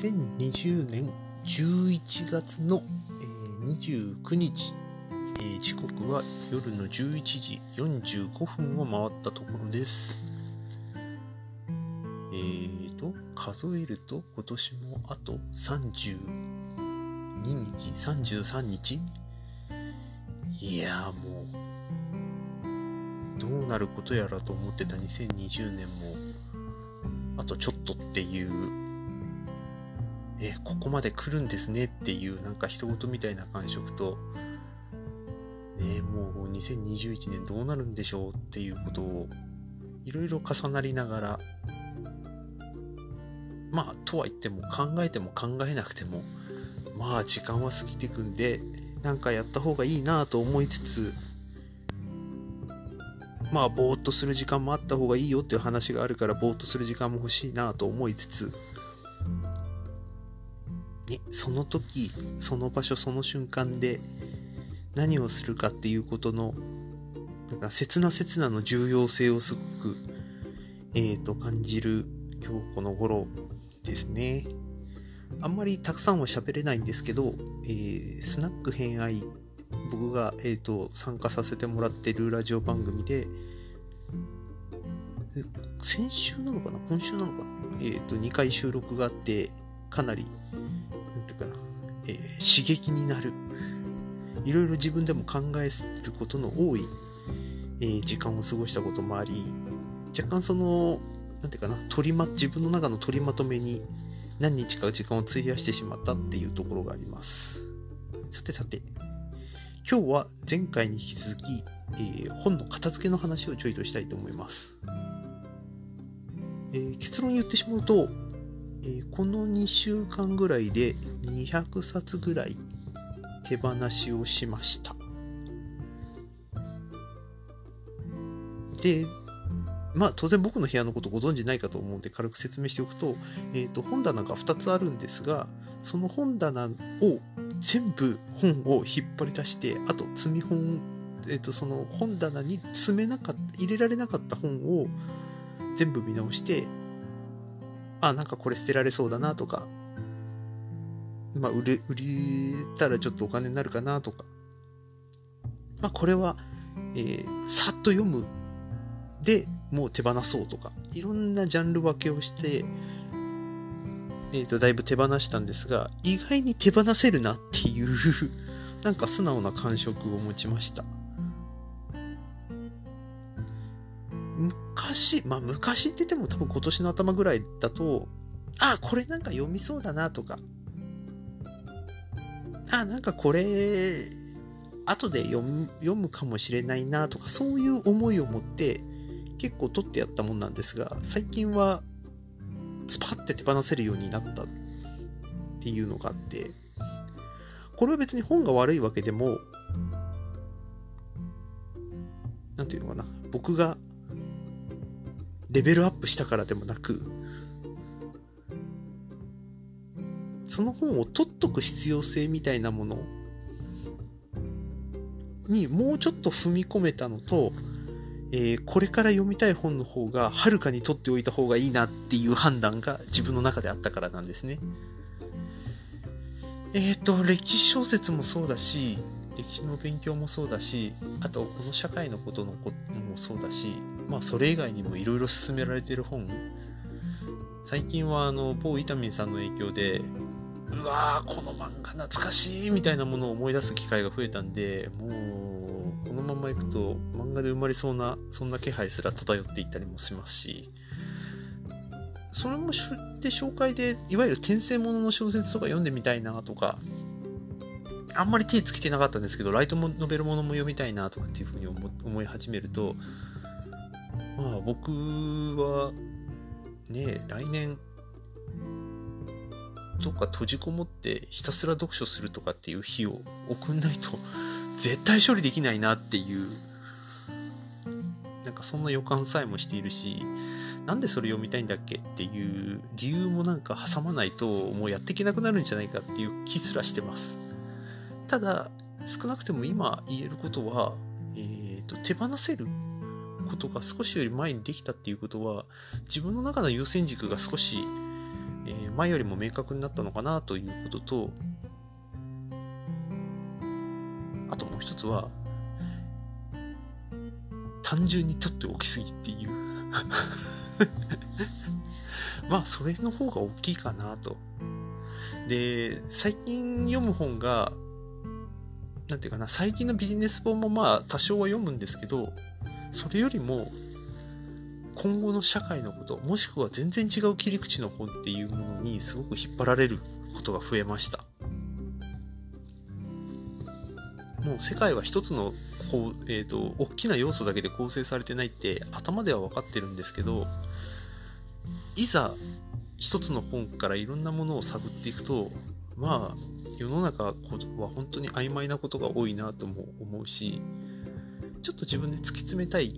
2020年11月の、えー、29日、えー、時刻は夜の11時45分を回ったところです。えーと、数えると今年もあと32日、33日いやもう、どうなることやらと思ってた2020年も、あとちょっとっていうえここまで来るんですねっていうなんか人事みたいな感触と、ね、もう2021年どうなるんでしょうっていうことをいろいろ重なりながらまあとは言っても考えても考えなくてもまあ時間は過ぎてくんでなんかやった方がいいなと思いつつまあぼーっとする時間もあった方がいいよっていう話があるからぼーっとする時間も欲しいなと思いつつね、その時その場所その瞬間で何をするかっていうことのなんか切な切なの重要性をすごく、えー、と感じる今日この頃ですね。あんまりたくさんは喋れないんですけど、えー、スナック偏愛僕が、えーと、参加させてもらってるラジオ番組で先週なのかな？今週なのかな？えっ、ー、と2回収録があってかなりていうかな、えー、刺激になる。いろいろ自分でも考えることの多い、えー、時間を過ごしたこともあり若干その何ていうかな取り、ま、自分の中の取りまとめに何日か時間を費やしてしまったっていうところがあります。さてさて今日は前回に引き続き、えー、本の片付けの話をちょいとしたいと思います、えー、結論言ってしまうとえー、この2週間ぐらいで200冊ぐらい手放しをしました。で、まあ当然僕の部屋のことご存知ないかと思うんで軽く説明しておくと、え、ー、と本棚が2つあるんですが、その本棚を全部本を引っ張り出して、あと積み本、え、ー、とその本棚に詰めなかった、入れられなかった本を全部見直して、あ、なんかこれ捨てられそうだなとか、まあ、売れ、売りたらちょっとお金になるかなとか、まあ、これは、えー、さっと読むでもう手放そうとか、いろんなジャンル分けをして、えっ、ー、と、だいぶ手放したんですが、意外に手放せるなっていうなんか素直な感触を持ちました。昔、まあ昔って言っても多分今年の頭ぐらいだと、あ、これなんか読みそうだなとか、あ、なんかこれ、後で読む読むかもしれないなとか、そういう思いを持って結構取ってやったもんなんですが、最近はスパッて手放せるようになったっていうのがあって、これは別に本が悪いわけでも、なんていうのかな、僕がレベルアップしたからでもなく、その本を取っとく必要性みたいなものにもうちょっと踏み込めたのと、えー、これから読みたい本の方がはるかに取っておいた方がいいなっていう判断が自分の中であったからなんですね。えっ、ー、と、歴史小説もそうだし、歴史の勉強もそうだし、あとこの社会のことのこともそうだし、まあそれ以外にもいろいろ勧められてる本。最近はあの某伊丹さんの影響でうわーこの漫画懐かしいみたいなものを思い出す機会が増えたんでもうこのままいくと漫画で生まれそうなそんな気配すら漂っていったりもしますし。それもで紹介でいわゆる転生ものの小説とか読んでみたいなとかあんまり手つけてなかったんですけどライトノベルものも読みたいなとかっていうふうに思い始めるとまあ僕はね来年どっか閉じこもってひたすら読書するとかっていう日を送んないと 絶対処理できないなっていうなんかそんな予感さえもしているしなんでそれ読みたいんだっけっていう理由もなんか挟まないともうやっていけなくなるんじゃないかっていう気すらしてます。ただ少なくても今言えることは、えーと手放せることが少しより前にできたっていうことは自分の中の優先軸が少しえー、前よりも明確になったのかなということと、あともう一つは、単純に取っておきすぎっていう まあ、それの方が大きいかなと。で、最近読む本が、なんていうかな、最近のビジネス本もまあ多少は読むんですけど、それよりも、今後の社会のこと、もしくは全然違う切り口の本っていうものにすごく引っ張られることが増えました。もう世界は一つのこう、えーと、大きな要素だけで構成されてないって頭では分かってるんですけどいざ一つの本からいろんなものを探っていくとまあ世の中は本当に曖昧なことが多いなとも思うしちょっと自分で突き詰めたい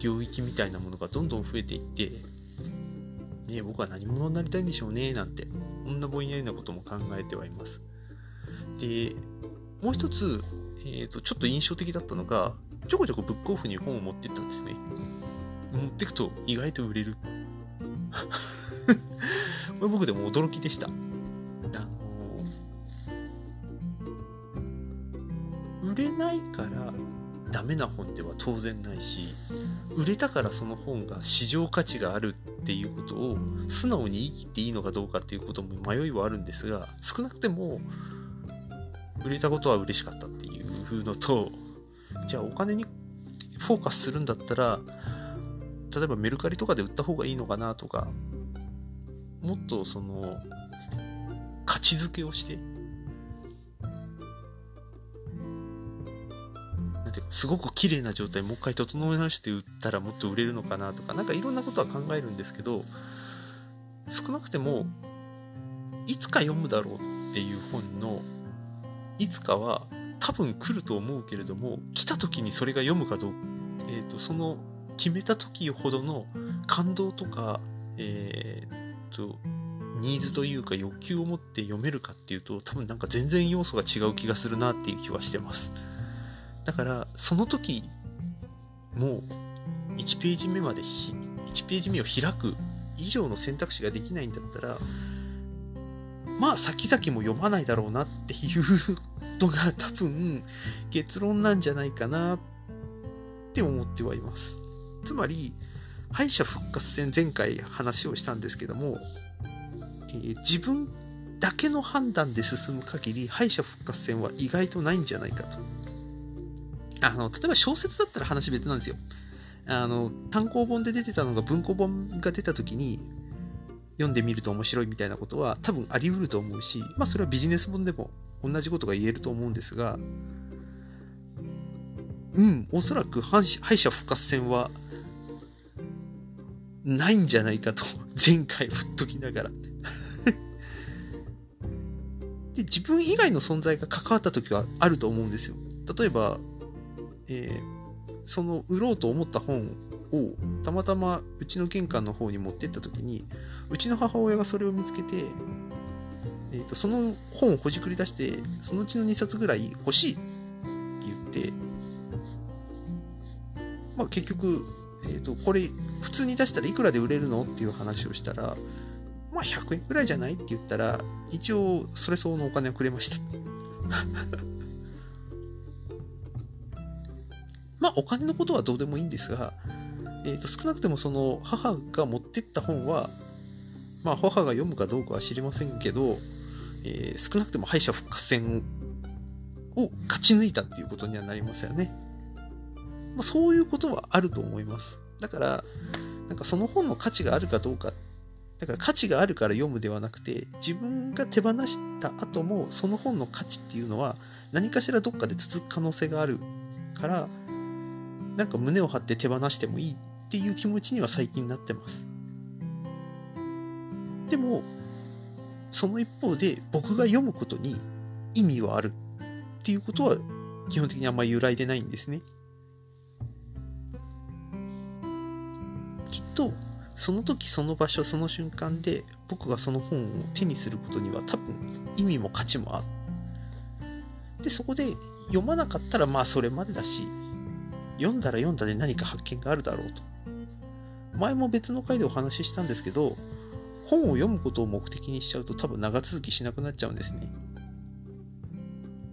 領域みたいなものがどんどん増えていってね僕は何者になりたいんでしょうねなんてこんなぼんやりなことも考えてはいますでもう一つえーと、ちょっと印象的だったのが、ちょこちょこブックオフに本を持ってったんですね。持ってくと意外と売れる。これ僕でも驚きでした。あの売れないからダメな本では当然ないし、売れたからその本が市場価値があるっていうことを素直に言い切っていいのかどうかっていうことも迷いはあるんですが、少なくても売れたことは嬉しかったっていううのとじゃあお金にフォーカスするんだったら例えばメルカリとかで売った方がいいのかなとかもっとその価値づけをしてなんていうかすごく綺麗な状態もう一回整え直して売ったらもっと売れるのかなとか何かいろんなことは考えるんですけど少なくてもいつか読むだろうっていう本のいつかは多分来ると思うけれども来た時にそれが読むかどうか、えーと、その決めた時ほどの感動とか、えーと、ニーズというか欲求を持って読めるかっていうと多分なんか全然要素が違う気がするなっていう気はしてます。だからその時もう1ページ目まで1ページ目を開く以上の選択肢ができないんだったらまあ先々も読まないだろうなっていうことが 多分結論なんじゃないかなって思ってはいます。つまり、敗者復活戦前回話をしたんですけども、えー、自分だけの判断で進む限り敗者復活戦は意外とないんじゃないかと。あの、例えば小説だったら話別なんですよ。あの、単行本で出てたのが文庫本が出た時に読んでみると面白いみたいなことは多分あり得ると思うし、まあそれはビジネス本でも同じことが言えると思うんですが、うん、おそらく敗者復活戦はないんじゃないかと、前回振っときながら。で、自分以外の存在が関わった時はあると思うんですよ。例えば、えー、その売ろうと思った本をたまたまうちの玄関の方に持ってった時に、うちの母親がそれを見つけて、えーと、その本をほじくり出してそのうちの2冊ぐらい欲しいって言って、まあ、結局、えーと、これ普通に出したらいくらで売れるのっていう話をしたらまあ100円ぐらいじゃないって言ったら一応それ相応のお金をくれました。まあお金のことはどうでもいいんですが、えーと少なくてもその母が持ってった本はまあ母が読むかどうかは知りませんけどえー、少なくとも敗者復活戦を勝ち抜いたっていうことにはなりますよね。まあ、そういうことはあると思います。だから、なんかその本の価値があるかどうか、だから価値があるから読むではなくて、自分が手放した後もその本の価値っていうのは何かしらどっかで続く可能性があるから、なんか胸を張って手放してもいいっていう気持ちには最近なってます。でも、その一方で僕が読むことに意味はあるっていうことは基本的にあんまり揺らいでないんですね。きっとその時その場所その瞬間で僕がその本を手にすることには多分意味も価値もある。でそこで読まなかったらまあそれまでだし読んだら読んだで何か発見があるだろうと。前も別の回でお話ししたんですけど本を読むことを目的にしちゃうと多分長続きしなくなっちゃうんですね。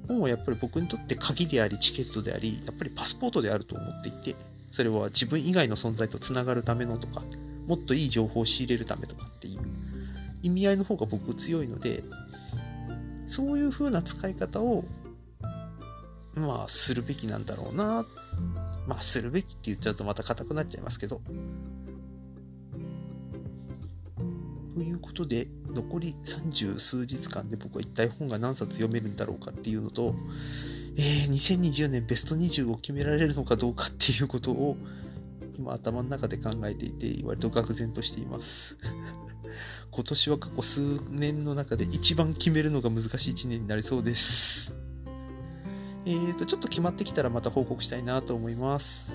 本はやっぱり僕にとって鍵でありチケットでありやっぱりパスポートであると思っていてそれは自分以外の存在とつながるためのとかもっといい情報を仕入れるためとかっていう意味合いの方が僕強いのでそういう風な使い方をまあするべきなんだろうなまあするべきって言っちゃうとまた硬くなっちゃいますけど。ということで残り30数日間で僕は一体本が何冊読めるんだろうかっていうのと、えー、2020年ベスト20を決められるのかどうかっていうことを今頭の中で考えていて割と愕然としています。今年は過去数年の中で一番決めるのが難しい1年になりそうです。えーとちょっと決まってきたらまた報告したいなと思います。